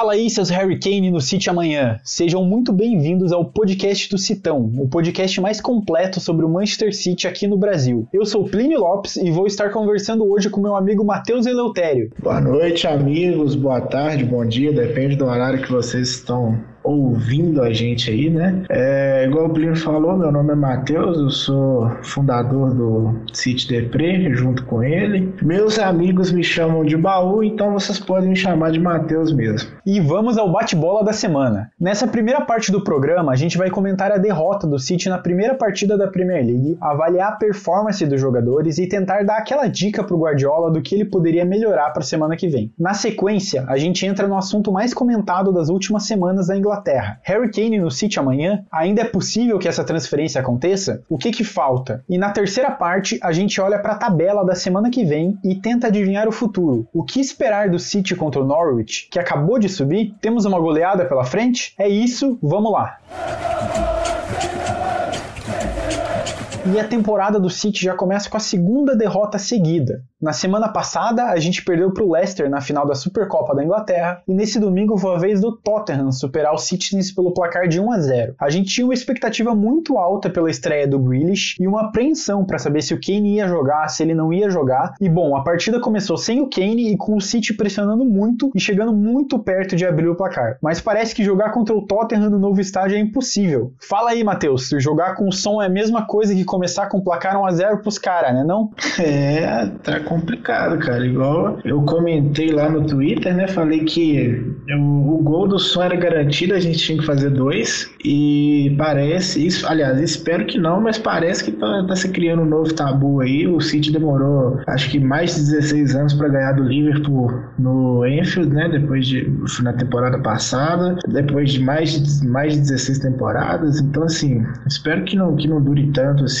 Fala aí, seus Harry Kane no City amanhã. Sejam muito bem-vindos ao podcast do Citão, o podcast mais completo sobre o Manchester City aqui no Brasil. Eu sou Plínio Lopes e vou estar conversando hoje com meu amigo Matheus Eleutério. Boa noite, amigos. Boa tarde, bom dia, depende do horário que vocês estão ouvindo a gente aí, né? É, igual o Plínio falou, meu nome é Matheus, eu sou fundador do City Depre, junto com ele. Meus amigos me chamam de Baú, então vocês podem me chamar de Matheus mesmo. E vamos ao bate-bola da semana. Nessa primeira parte do programa, a gente vai comentar a derrota do City na primeira partida da Premier League, avaliar a performance dos jogadores e tentar dar aquela dica pro Guardiola do que ele poderia melhorar para a semana que vem. Na sequência, a gente entra no assunto mais comentado das últimas semanas da Inglaterra Inglaterra. Harry Kane no City amanhã? Ainda é possível que essa transferência aconteça? O que que falta? E na terceira parte, a gente olha para a tabela da semana que vem e tenta adivinhar o futuro. O que esperar do City contra o Norwich, que acabou de subir? Temos uma goleada pela frente? É isso, vamos lá. E a temporada do City já começa com a segunda derrota seguida. Na semana passada, a gente perdeu para o Leicester na final da Supercopa da Inglaterra e nesse domingo foi a vez do Tottenham superar o Citizens pelo placar de 1 a 0. A gente tinha uma expectativa muito alta pela estreia do Grealish e uma apreensão para saber se o Kane ia jogar, se ele não ia jogar. E bom, a partida começou sem o Kane e com o City pressionando muito e chegando muito perto de abrir o placar. Mas parece que jogar contra o Tottenham no novo estádio é impossível. Fala aí, Matheus, jogar com o som é a mesma coisa que começar com placar 1 a 0 pros caras, né, não? É, tá complicado, cara. Igual eu comentei lá no Twitter, né? Falei que o, o gol do som era garantido, a gente tinha que fazer dois. E parece, isso, aliás, espero que não, mas parece que tá, tá se criando um novo tabu aí. O City demorou, acho que mais de 16 anos para ganhar do Liverpool no Enfield, né? Depois de na temporada passada, depois de mais de, mais de 16 temporadas. Então, assim, espero que não, que não dure tanto assim,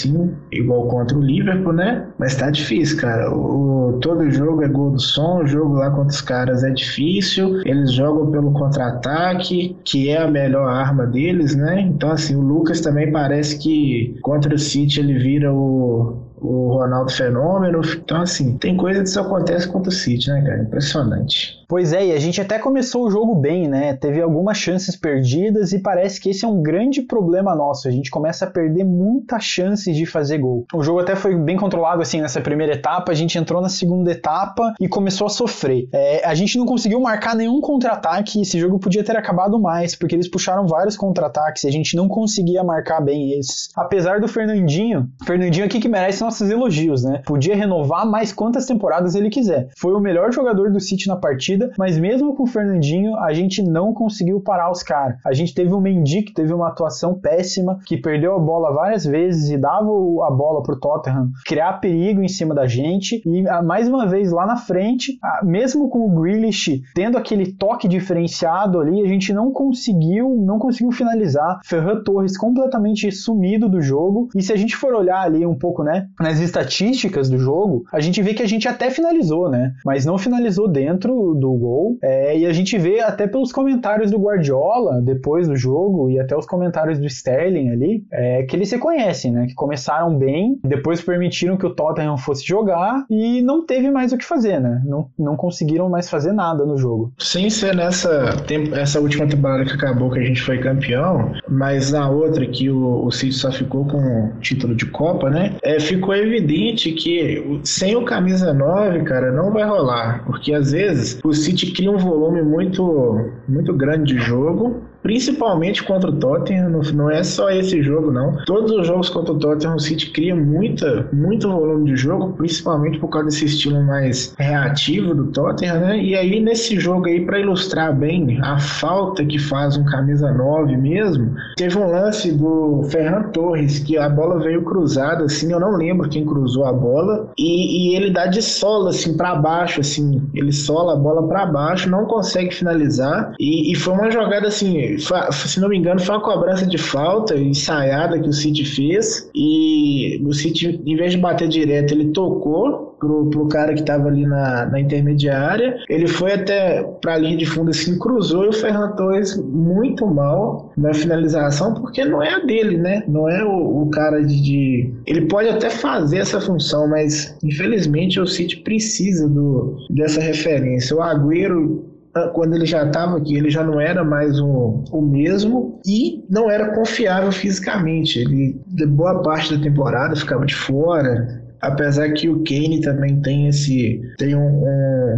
igual contra o Liverpool, né? Mas tá difícil, cara. O, todo jogo é gol do som, o jogo lá contra os caras é difícil. Eles jogam pelo contra-ataque, que é a melhor arma deles, né? Então, assim, o Lucas também parece que contra o City ele vira o, o Ronaldo Fenômeno. Então, assim, tem coisa que só acontece contra o City, né, cara? Impressionante. Pois é, e a gente até começou o jogo bem, né? Teve algumas chances perdidas e parece que esse é um grande problema nosso. A gente começa a perder muitas chances de fazer gol. O jogo até foi bem controlado assim nessa primeira etapa, a gente entrou na segunda etapa e começou a sofrer. É, a gente não conseguiu marcar nenhum contra-ataque, esse jogo podia ter acabado mais, porque eles puxaram vários contra-ataques e a gente não conseguia marcar bem esses. Apesar do Fernandinho, Fernandinho aqui que merece nossos elogios, né? Podia renovar mais quantas temporadas ele quiser. Foi o melhor jogador do City na partida mas mesmo com o Fernandinho, a gente não conseguiu parar os caras. A gente teve o Mendy que teve uma atuação péssima, que perdeu a bola várias vezes e dava a bola pro Tottenham criar perigo em cima da gente. E ah, mais uma vez lá na frente, ah, mesmo com o Grealish tendo aquele toque diferenciado ali, a gente não conseguiu, não conseguiu finalizar. Ferran Torres completamente sumido do jogo. E se a gente for olhar ali um pouco, né, nas estatísticas do jogo, a gente vê que a gente até finalizou, né, mas não finalizou dentro do gol. É, e a gente vê até pelos comentários do Guardiola depois do jogo e até os comentários do Sterling ali, é, que eles se conhecem, né? Que começaram bem, depois permitiram que o Tottenham fosse jogar e não teve mais o que fazer, né? Não, não conseguiram mais fazer nada no jogo. Sem ser nessa essa última temporada que acabou que a gente foi campeão, mas na outra que o, o City só ficou com o título de Copa, né? É, ficou evidente que sem o camisa 9, cara, não vai rolar, porque às vezes o City cria um volume muito, muito grande de jogo principalmente contra o Tottenham, não é só esse jogo não. Todos os jogos contra o Tottenham, o City cria muita, muito volume de jogo, principalmente por causa desse estilo mais reativo do Tottenham, né? E aí nesse jogo aí para ilustrar bem a falta que faz um camisa 9 mesmo, teve um lance do Ferran Torres que a bola veio cruzada assim, eu não lembro quem cruzou a bola e, e ele dá de sola assim para baixo assim, ele sola a bola para baixo, não consegue finalizar e, e foi uma jogada assim se não me engano, foi uma cobrança de falta ensaiada que o City fez. E o City, em vez de bater direto, ele tocou pro, pro cara que tava ali na, na intermediária. Ele foi até pra linha de fundo assim, cruzou e o Ferran Torres muito mal na finalização, porque não é a dele, né? Não é o, o cara de, de, Ele pode até fazer essa função, mas infelizmente o City precisa do, dessa referência. O Agüero quando ele já estava aqui, ele já não era mais o, o mesmo e não era confiável fisicamente. Ele, de boa parte da temporada, ficava de fora. Apesar que o Kane também tem esse tem um,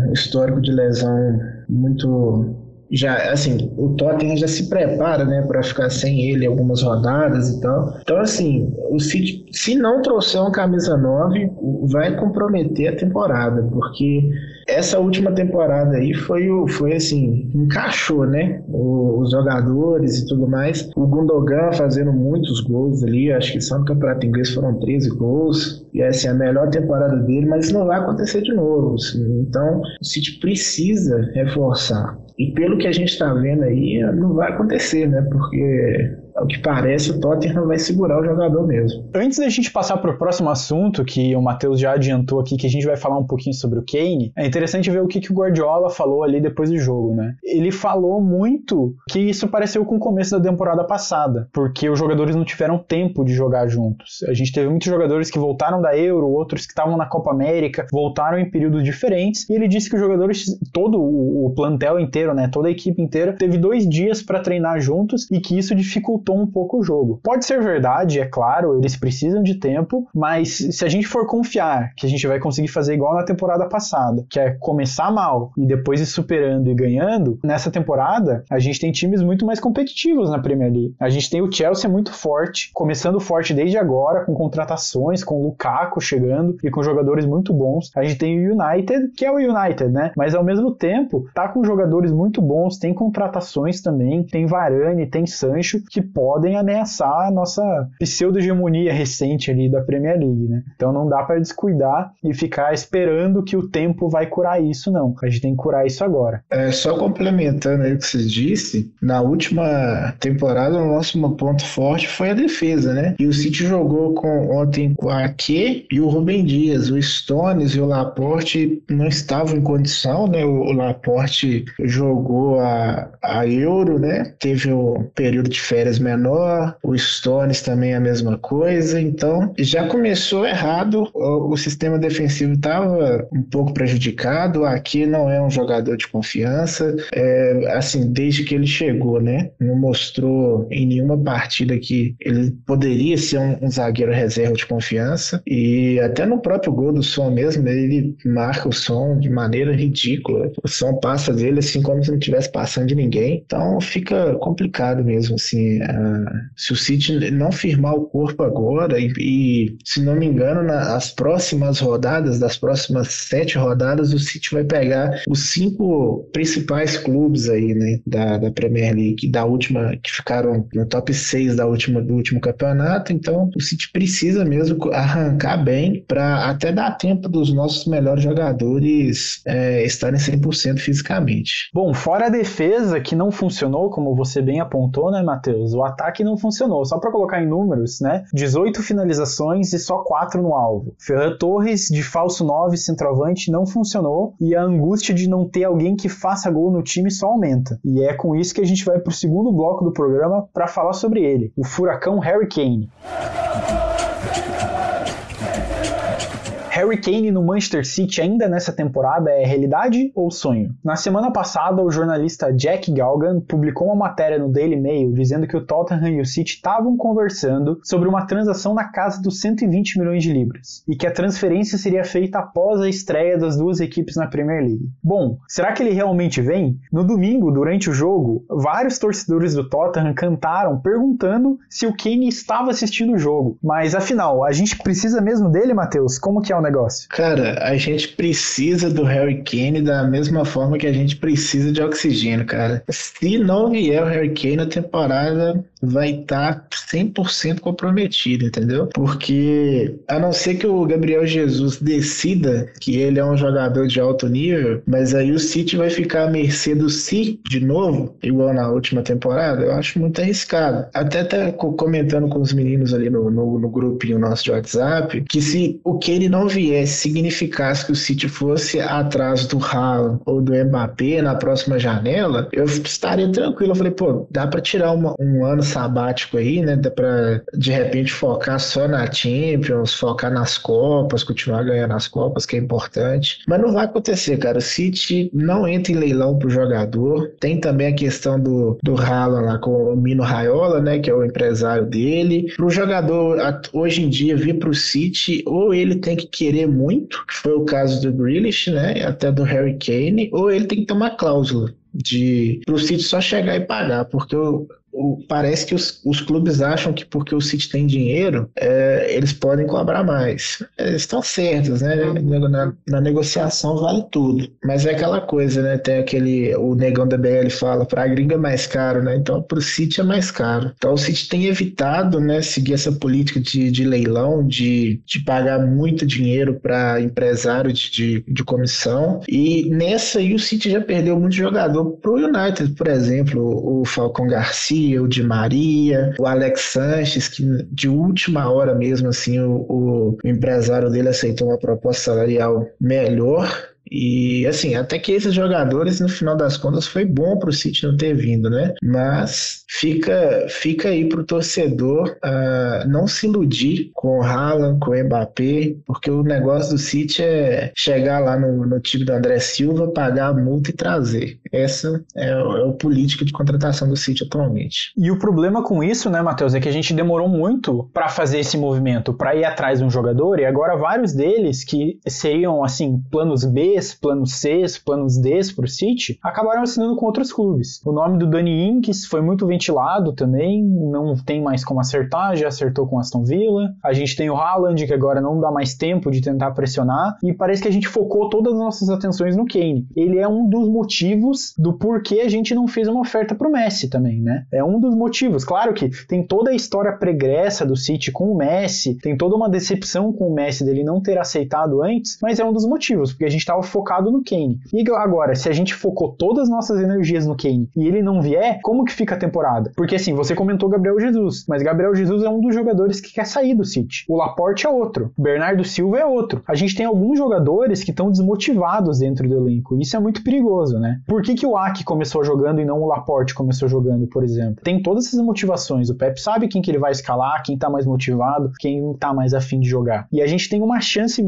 um histórico de lesão muito já assim, o Tottenham já se prepara, né, para ficar sem ele algumas rodadas e tal. Então assim, o City, se não trouxer uma camisa 9, vai comprometer a temporada, porque essa última temporada aí foi o foi assim, encaixou, né? Os jogadores e tudo mais. O Gundogan fazendo muitos gols ali, acho que só no Campeonato Inglês foram 13 gols. E é a melhor temporada dele, mas não vai acontecer de novo. Assim. Então, o City precisa reforçar. E pelo que a gente está vendo aí, não vai acontecer, né? Porque ao que parece, o Tottenham vai segurar o jogador mesmo. Antes da gente passar para o próximo assunto, que o Matheus já adiantou aqui, que a gente vai falar um pouquinho sobre o Kane, é interessante ver o que, que o Guardiola falou ali depois do jogo, né? Ele falou muito que isso pareceu com o começo da temporada passada, porque os jogadores não tiveram tempo de jogar juntos. A gente teve muitos jogadores que voltaram da Euro, outros que estavam na Copa América, voltaram em períodos diferentes, e ele disse que os jogadores, todo o plantel inteiro, né, toda a equipe inteira, teve dois dias para treinar juntos e que isso dificultou dificultou um pouco o jogo. Pode ser verdade, é claro, eles precisam de tempo, mas se a gente for confiar que a gente vai conseguir fazer igual na temporada passada, que é começar mal e depois ir superando e ganhando, nessa temporada a gente tem times muito mais competitivos na Premier League. A gente tem o Chelsea muito forte, começando forte desde agora, com contratações, com o Lukaku chegando e com jogadores muito bons. A gente tem o United, que é o United, né? Mas ao mesmo tempo, tá com jogadores muito bons, tem contratações também, tem Varane, tem Sancho, que podem ameaçar a nossa pseudo-hegemonia recente ali da Premier League, né? Então não dá para descuidar e ficar esperando que o tempo vai curar isso, não. A gente tem que curar isso agora. É, só complementando aí o que você disse, na última temporada o nosso ponto forte foi a defesa, né? E o City jogou com ontem o Ake e o Rubem Dias. O Stones e o Laporte não estavam em condição, né? O, Laporte jogou a, a Euro, né? Teve o período de férias menor, o Stones também é a mesma coisa, então já começou errado, o, o sistema defensivo estava um pouco prejudicado, aqui não é um jogador de confiança, é, assim, desde que ele chegou, né, não mostrou em nenhuma partida que ele poderia ser um, um zagueiro reserva de confiança, e até no próprio gol do som mesmo, ele marca o som de maneira ridícula, o som passa dele assim como se não estivesse passando de ninguém, então fica complicado mesmo, assim, se o City não firmar o corpo agora e, e se não me engano, nas próximas rodadas, das próximas sete rodadas, o City vai pegar os cinco principais clubes aí, né, da, da Premier League, da última, que ficaram no top 6 da última, do último campeonato. Então, o City precisa mesmo arrancar bem para até dar tempo dos nossos melhores jogadores é, estarem 100% fisicamente. Bom, fora a defesa que não funcionou, como você bem apontou, né, Matheus? O ataque não funcionou. Só para colocar em números, né? 18 finalizações e só 4 no alvo. Ferran Torres, de falso 9, centroavante, não funcionou e a angústia de não ter alguém que faça gol no time só aumenta. E é com isso que a gente vai para o segundo bloco do programa para falar sobre ele, o furacão Harry Kane. Harry Kane no Manchester City ainda nessa temporada é realidade ou sonho? Na semana passada, o jornalista Jack Galgan publicou uma matéria no Daily Mail dizendo que o Tottenham e o City estavam conversando sobre uma transação na casa dos 120 milhões de libras e que a transferência seria feita após a estreia das duas equipes na Premier League. Bom, será que ele realmente vem? No domingo, durante o jogo, vários torcedores do Tottenham cantaram perguntando se o Kane estava assistindo o jogo. Mas afinal, a gente precisa mesmo dele, Matheus? Como que é o o negócio? Cara, a gente precisa do Harry Kane da mesma forma que a gente precisa de oxigênio, cara. Se não vier o Harry Kane, a temporada vai estar tá 100% comprometida, entendeu? Porque a não ser que o Gabriel Jesus decida que ele é um jogador de alto nível, mas aí o City vai ficar à mercê do City de novo, igual na última temporada, eu acho muito arriscado. Até até comentando com os meninos ali no, no, no grupinho nosso de WhatsApp, que se o ele não viesse significasse que o City fosse atrás do Haaland ou do Mbappé na próxima janela, eu estaria tranquilo. Eu falei, pô, dá para tirar uma, um ano sabático aí, né? Dá pra de repente focar só na Champions, focar nas Copas, continuar ganhando as Copas, que é importante. Mas não vai acontecer, cara. O City não entra em leilão pro jogador. Tem também a questão do, do Haaland lá com o Mino Raiola, né? Que é o empresário dele. Pro jogador hoje em dia vir pro City, ou ele tem que querer muito, que foi o caso do Grealish, né? Até do Harry Kane, ou ele tem que ter uma cláusula de pro City só chegar e pagar, porque o, parece que os, os, clubes acham que porque o City tem dinheiro, é, eles podem cobrar mais. Eles estão certos, né? Na, na, negociação vale tudo. Mas é aquela coisa, né? Tem aquele. O negão da BL fala, para a gringa é mais caro, né? Então para o City é mais caro. Então o City tem evitado, né? Seguir essa política de, de leilão, de, de pagar muito dinheiro para empresário de, de, de, comissão. E nessa aí o City já perdeu muito jogador pro United, por exemplo, o Falcão Garcia o Di Maria, o Alex Sanches, que de última hora mesmo, assim, o, o empresário dele aceitou uma proposta salarial melhor e assim, até que esses jogadores, no final das contas, foi bom para o City não ter vindo, né? Mas fica, fica aí para o torcedor uh, não se iludir com o Haaland, com o Mbappé, porque o negócio do City é chegar lá no, no time do André Silva, pagar a multa e trazer. Essa é, o, é o política de contratação do City atualmente. E o problema com isso, né, Matheus, é que a gente demorou muito para fazer esse movimento, para ir atrás de um jogador, e agora vários deles que seriam, assim, planos B Bs, planos Cs, planos Ds para o City, acabaram assinando com outros clubes. O nome do Dani Inks foi muito ventilado também, não tem mais como acertar, já acertou com Aston Villa. A gente tem o Haaland, que agora não dá mais tempo de tentar pressionar, e parece que a gente focou todas as nossas atenções no Kane. Ele é um dos motivos do porquê a gente não fez uma oferta para o Messi também, né? É um dos motivos. Claro que tem toda a história pregressa do City com o Messi, tem toda uma decepção com o Messi dele não ter aceitado antes, mas é um dos motivos, porque a gente estava focado no Kane. E agora, se a gente focou todas as nossas energias no Kane e ele não vier, como que fica a temporada? Porque assim, você comentou Gabriel Jesus, mas Gabriel Jesus é um dos jogadores que quer sair do City. O Laporte é outro, o Bernardo Silva é outro. A gente tem alguns jogadores que estão desmotivados dentro do elenco. Isso é muito perigoso, né? Por que, que o Aki começou jogando e não o Laporte começou jogando, por exemplo? Tem todas essas motivações. O Pep sabe quem que ele vai escalar, quem tá mais motivado, quem tá mais afim de jogar. E a gente tem uma chance,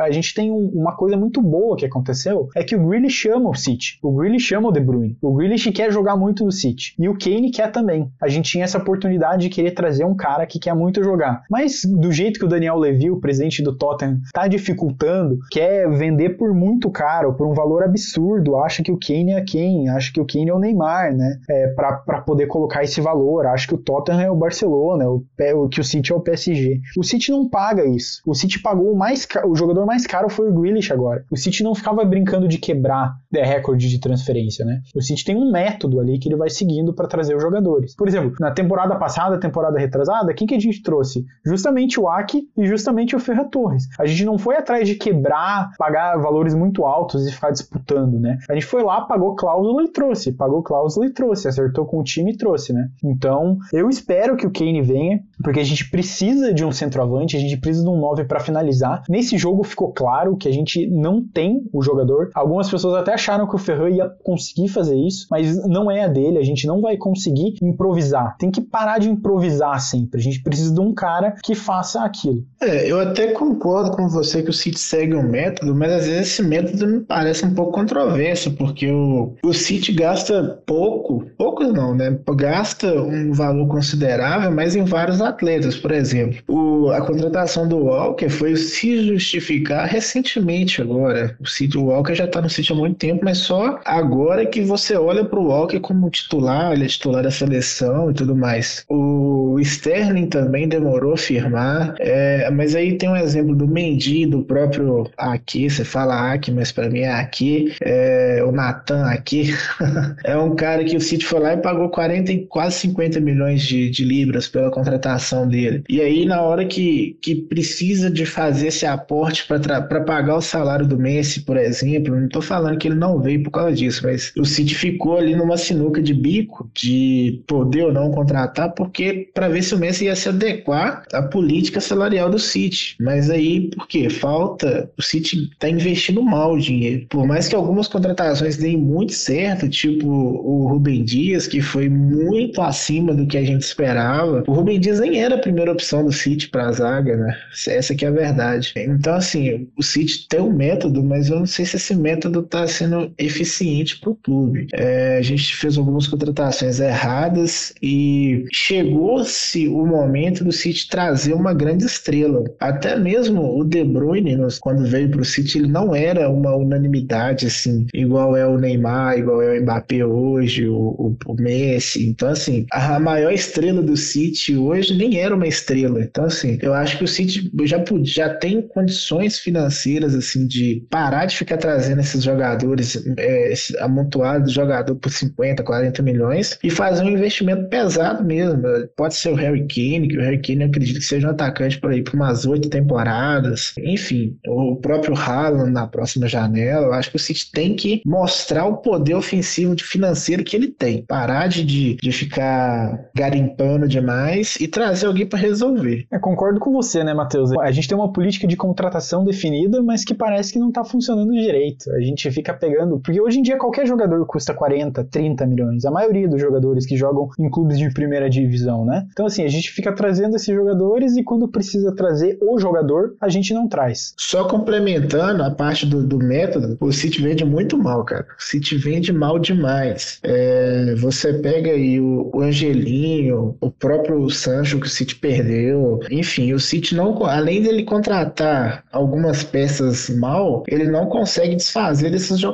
a gente tem uma coisa muito boa que aconteceu é que o Grealish chama o City. O Grealish chama o De Bruyne. O Grealish quer jogar muito no City. E o Kane quer também. A gente tinha essa oportunidade de querer trazer um cara que quer muito jogar. Mas do jeito que o Daniel Levy, o presidente do Tottenham, tá dificultando, quer vender por muito caro, por um valor absurdo, acha que o Kane é quem? Acha que o Kane é o Neymar, né? É, para poder colocar esse valor. Acha que o Tottenham é o Barcelona, o, que o City é o PSG. O City não paga isso. O City pagou o mais o jogador mais caro foi o Grealish agora. O City não ficava brincando de quebrar é, recorde de transferência, né? O City tem um método ali que ele vai seguindo para trazer os jogadores. Por exemplo, na temporada passada, temporada retrasada, quem que a gente trouxe? Justamente o Aki e justamente o Ferra Torres. A gente não foi atrás de quebrar, pagar valores muito altos e ficar disputando, né? A gente foi lá, pagou cláusula e trouxe, pagou cláusula e trouxe, acertou com o time e trouxe, né? Então, eu espero que o Kane venha, porque a gente precisa de um centroavante, a gente precisa de um 9 para finalizar. Nesse jogo ficou claro que a gente não tem o jogador. Algumas pessoas até acharam que o Ferran ia conseguir fazer isso, mas não é a dele. A gente não vai conseguir improvisar. Tem que parar de improvisar sempre. A gente precisa de um cara que faça aquilo. É, eu até concordo com você que o City segue um método, mas às vezes esse método me parece um pouco controverso, porque o, o City gasta pouco, poucos não, né? Gasta um valor considerável, mas em vários atletas. Por exemplo, o, a contratação do Walker foi se justificar recentemente agora. O City, o Walker já tá no City há muito tempo tempo, mas só agora que você olha para o Walker como titular, ele é titular da seleção e tudo mais. O Sterling também demorou a firmar, é, mas aí tem um exemplo do Mendy, do próprio aqui, você fala aqui, mas para mim é aqui, é, o Natan aqui, é um cara que o City foi lá e pagou 40, quase 50 milhões de, de libras pela contratação dele. E aí, na hora que, que precisa de fazer esse aporte para pagar o salário do Messi, por exemplo, não estou falando que ele não veio por causa disso, mas o City ficou ali numa sinuca de bico de poder ou não contratar, porque para ver se o Messi ia se adequar à política salarial do City. Mas aí, por quê? Falta. O City está investindo mal o dinheiro. Por mais que algumas contratações deem muito certo, tipo o Rubem Dias, que foi muito acima do que a gente esperava. O Rubem Dias nem era a primeira opção do City para a zaga, né? Essa que é a verdade. Então, assim, o City tem um método, mas eu não sei se esse método está sendo eficiente para o clube. É, a gente fez algumas contratações erradas e chegou-se o momento do City trazer uma grande estrela. Até mesmo o De Bruyne, quando veio para o City, ele não era uma unanimidade, assim, igual é o Neymar, igual é o Mbappé hoje, o, o, o Messi. Então, assim, a maior estrela do City hoje nem era uma estrela. Então, assim, eu acho que o City já, já tem condições financeiras, assim, de parar de ficar trazendo esses jogadores, é, esse amontoado de jogador por 50, 40 milhões e fazer um investimento pesado mesmo. Pode ser o Harry Kane, que o Harry Kane eu acredito que seja um atacante por aí por umas oito temporadas. Enfim, o próprio Haaland na próxima janela. Eu acho que o City tem que mostrar o poder ofensivo de financeiro que ele tem. Parar de, de, de ficar garimpando demais e trazer alguém para resolver. É, concordo com você, né, Matheus? A gente tem uma política de contratação definida, mas que parece que não está funcionando direito. A gente fica pegando. Porque hoje em dia qualquer jogador custa 40, 30 milhões. A maioria dos jogadores que jogam em clubes de primeira divisão, né? Então, assim, a gente fica trazendo esses jogadores e quando precisa trazer o jogador, a gente não traz. Só complementando a parte do, do método, o City vende muito mal, cara. O City vende mal demais. É, você pega aí o, o Angelinho, o próprio Sancho que o City perdeu. Enfim, o City não, além dele contratar algumas peças mal, ele não consegue desfazer desses jogadores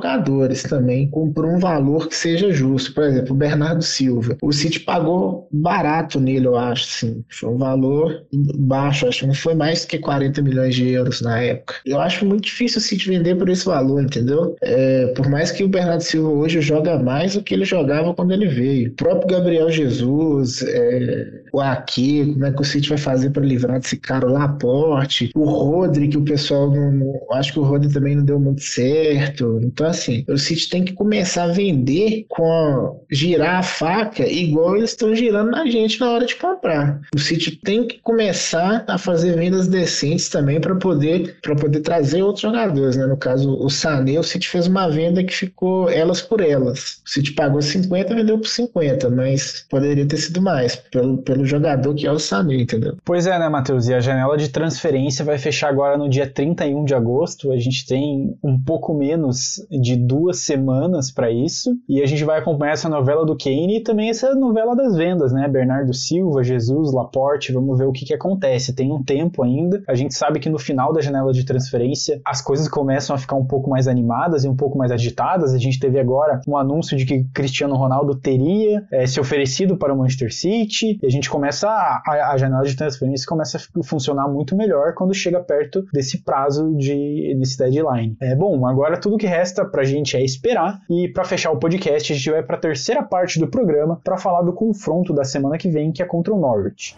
também com, por um valor que seja justo. Por exemplo, o Bernardo Silva. O City pagou barato nele, eu acho, sim. Foi um valor baixo, acho que não foi mais que 40 milhões de euros na época. Eu acho muito difícil o City vender por esse valor, entendeu? É, por mais que o Bernardo Silva hoje joga mais do que ele jogava quando ele veio. O próprio Gabriel Jesus, é, o Aqui, como é que o City vai fazer para livrar desse cara lá, Laporte, o Rodri, que o pessoal não. Acho que o Rodri também não deu muito certo. Então, assim, o City tem que começar a vender com girar a faca igual eles estão girando na gente na hora de comprar. O City tem que começar a fazer vendas decentes também para poder, poder trazer outros jogadores. Né? No caso, o Sané, o City fez uma venda que ficou elas por elas. O City pagou 50, vendeu por 50, mas poderia ter sido mais pelo, pelo jogador que é o Sané, entendeu? Pois é, né, Matheus? E a janela de transferência vai fechar agora no dia 31 de agosto. A gente tem um pouco menos de duas semanas para isso. E a gente vai acompanhar essa novela do Kane e também essa novela das vendas, né? Bernardo Silva, Jesus, Laporte. Vamos ver o que, que acontece. Tem um tempo ainda. A gente sabe que no final da janela de transferência as coisas começam a ficar um pouco mais animadas e um pouco mais agitadas. A gente teve agora um anúncio de que Cristiano Ronaldo teria é, se oferecido para o Manchester City. E a gente começa a, a, a janela de transferência começa a funcionar muito melhor quando chega perto desse prazo de desse deadline. É bom. Agora tudo que resta para a gente é esperar e para fechar o podcast a gente vai para a terceira parte do programa para falar do confronto da semana que vem que é contra o Norwich.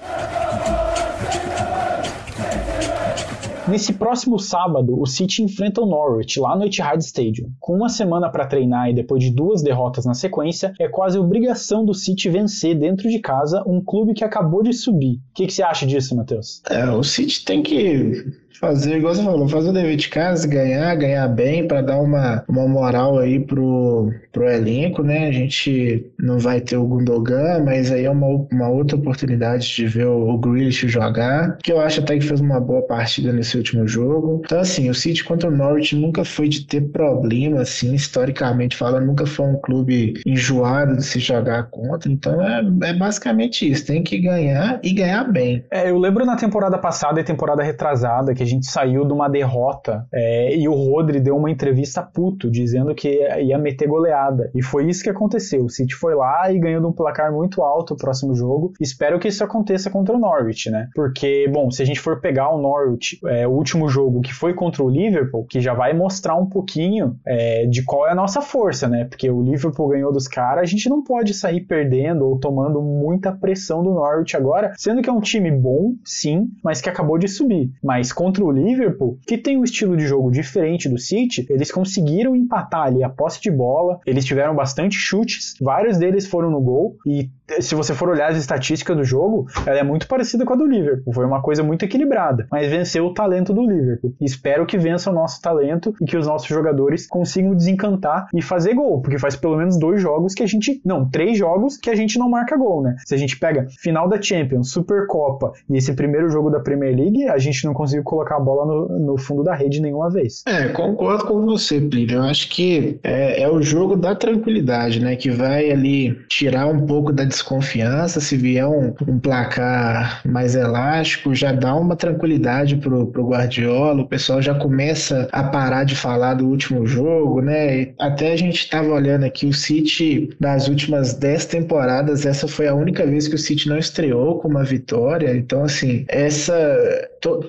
Nesse próximo sábado, o City enfrenta o Norwich lá no Etihad Stadium. Com uma semana para treinar e depois de duas derrotas na sequência, é quase obrigação do City vencer dentro de casa um clube que acabou de subir. O que, que você acha disso, Matheus? É, o City tem que fazer, igual você falou, fazer o dever de casa, ganhar, ganhar bem, para dar uma, uma moral aí pro, pro elenco, né? A gente não vai ter o Gundogan, mas aí é uma, uma outra oportunidade de ver o, o Grealish jogar, que eu acho até que fez uma boa partida nesse último jogo. Então, assim, o City contra o Norwich nunca foi de ter problema, assim, historicamente falando, nunca foi um clube enjoado de se jogar contra, então é, é basicamente isso, tem que ganhar e ganhar bem. É, eu lembro na temporada passada e temporada retrasada que a gente saiu de uma derrota é, e o Rodri deu uma entrevista puto, dizendo que ia meter goleada. E foi isso que aconteceu. O City foi lá e ganhou de um placar muito alto o próximo jogo. Espero que isso aconteça contra o Norwich, né? Porque, bom, se a gente for pegar o Norwich, é, o último jogo que foi contra o Liverpool, que já vai mostrar um pouquinho é, de qual é a nossa força, né? Porque o Liverpool ganhou dos caras, a gente não pode sair perdendo ou tomando muita pressão do Norwich agora, sendo que é um time bom, sim, mas que acabou de subir. Mas contra o Liverpool, que tem um estilo de jogo diferente do City, eles conseguiram empatar ali a posse de bola, eles tiveram bastante chutes, vários deles foram no gol, e se você for olhar as estatísticas do jogo, ela é muito parecida com a do Liverpool. Foi uma coisa muito equilibrada, mas venceu o talento do Liverpool. Espero que vença o nosso talento e que os nossos jogadores consigam desencantar e fazer gol, porque faz pelo menos dois jogos que a gente. Não, três jogos que a gente não marca gol, né? Se a gente pega final da Champions, Supercopa e esse primeiro jogo da Premier League, a gente não conseguiu colocar a bola no, no fundo da rede nenhuma vez. É, concordo com você, Plínio. Eu acho que é, é o jogo da tranquilidade, né? Que vai ali tirar um pouco da desconfiança. Se vier um, um placar mais elástico, já dá uma tranquilidade pro, pro Guardiola. O pessoal já começa a parar de falar do último jogo, né? Até a gente estava olhando aqui o City das últimas 10 temporadas, essa foi a única vez que o City não estreou com uma vitória. Então, assim, essa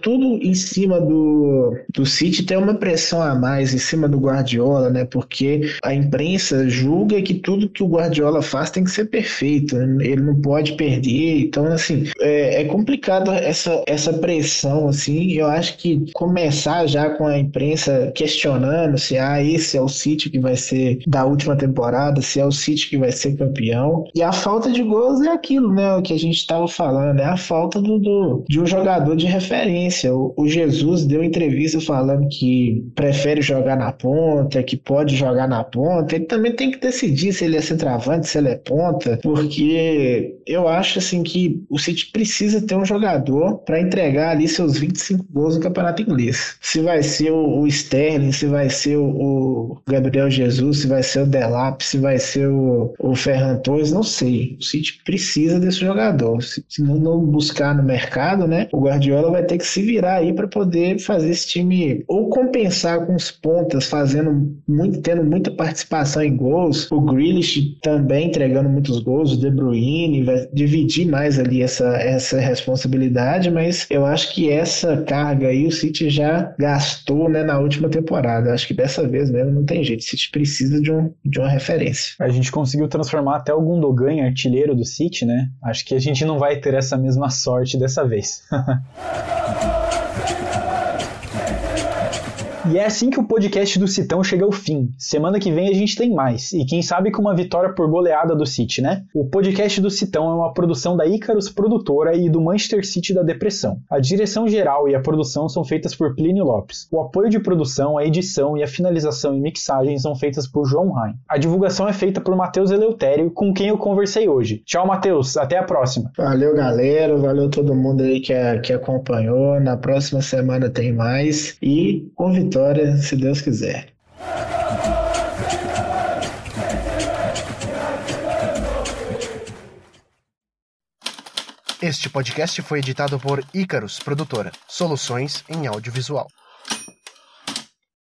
tudo em cima do, do City tem uma pressão a mais em cima do Guardiola, né? Porque a imprensa julga que tudo que o Guardiola faz tem que ser perfeito, né? ele não pode perder. Então, assim, é, é complicado essa, essa pressão, assim. Eu acho que começar já com a imprensa questionando se ah, esse é o City que vai ser da última temporada, se é o City que vai ser campeão. E a falta de gols é aquilo, né? O que a gente estava falando, é a falta do, do, de um jogador de referência. O, o Jesus deu entrevista falando que prefere jogar na ponta, que pode jogar na ponta. Ele também tem que decidir se ele é centroavante, se ele é ponta, porque eu acho assim que o City precisa ter um jogador para entregar ali seus 25 gols no campeonato inglês. Se vai ser o, Sterling, se vai ser o, Gabriel Jesus, se vai ser o Delap, se vai ser o, o Ferran Torres, não sei. O City precisa desse jogador. Se, se não buscar no mercado, né, o Guardiola vai ter que se virar aí para poder fazer esse time ou compensar com os pontas, fazendo muito, tendo muita participação em gols. O Grealish também entregando muitos gols, o De Bruyne vai dividir mais ali essa, essa responsabilidade, mas eu acho que essa carga aí o City já gastou né, na última temporada. Acho que dessa vez mesmo não tem jeito. O City precisa de, um, de uma referência. A gente conseguiu transformar até o Gundogan em artilheiro do City, né? Acho que a gente não vai ter essa mesma sorte dessa vez. E é assim que o podcast do Citão chega ao fim. Semana que vem a gente tem mais, e quem sabe com uma vitória por goleada do City, né? O podcast do Citão é uma produção da Icarus Produtora e do Manchester City da Depressão. A direção geral e a produção são feitas por Plínio Lopes. O apoio de produção, a edição e a finalização e mixagem são feitas por João Rain. A divulgação é feita por Matheus Eleutério, com quem eu conversei hoje. Tchau, Matheus. Até a próxima. Valeu, galera. Valeu todo mundo aí que, que acompanhou. Na próxima semana tem mais. E convidar vitória, se Deus quiser. Este podcast foi editado por Icarus Produtora, soluções em audiovisual.